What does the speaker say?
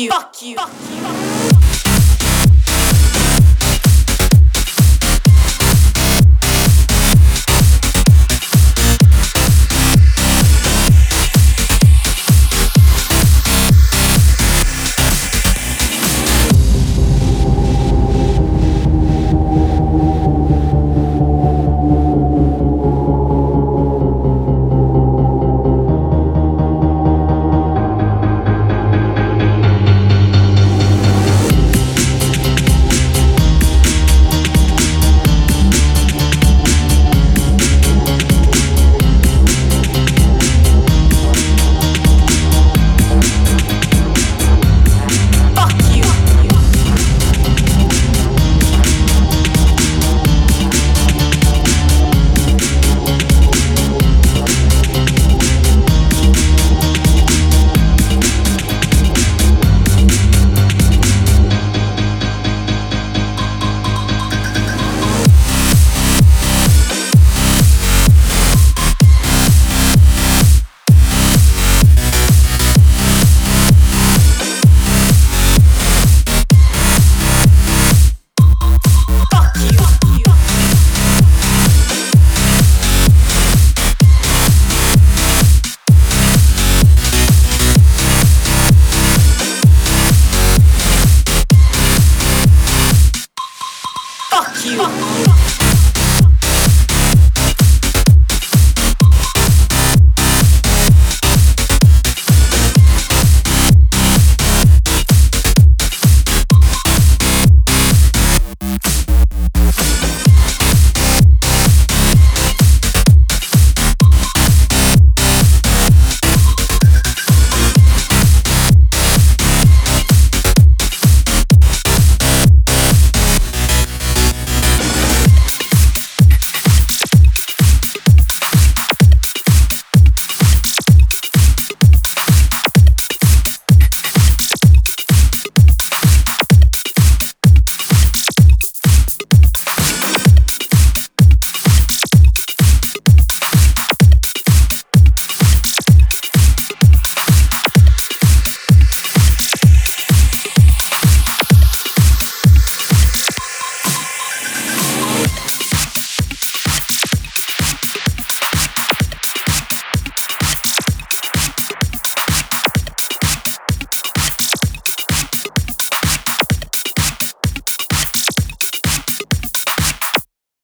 you. Fuck you. Fuck you. Fuck you!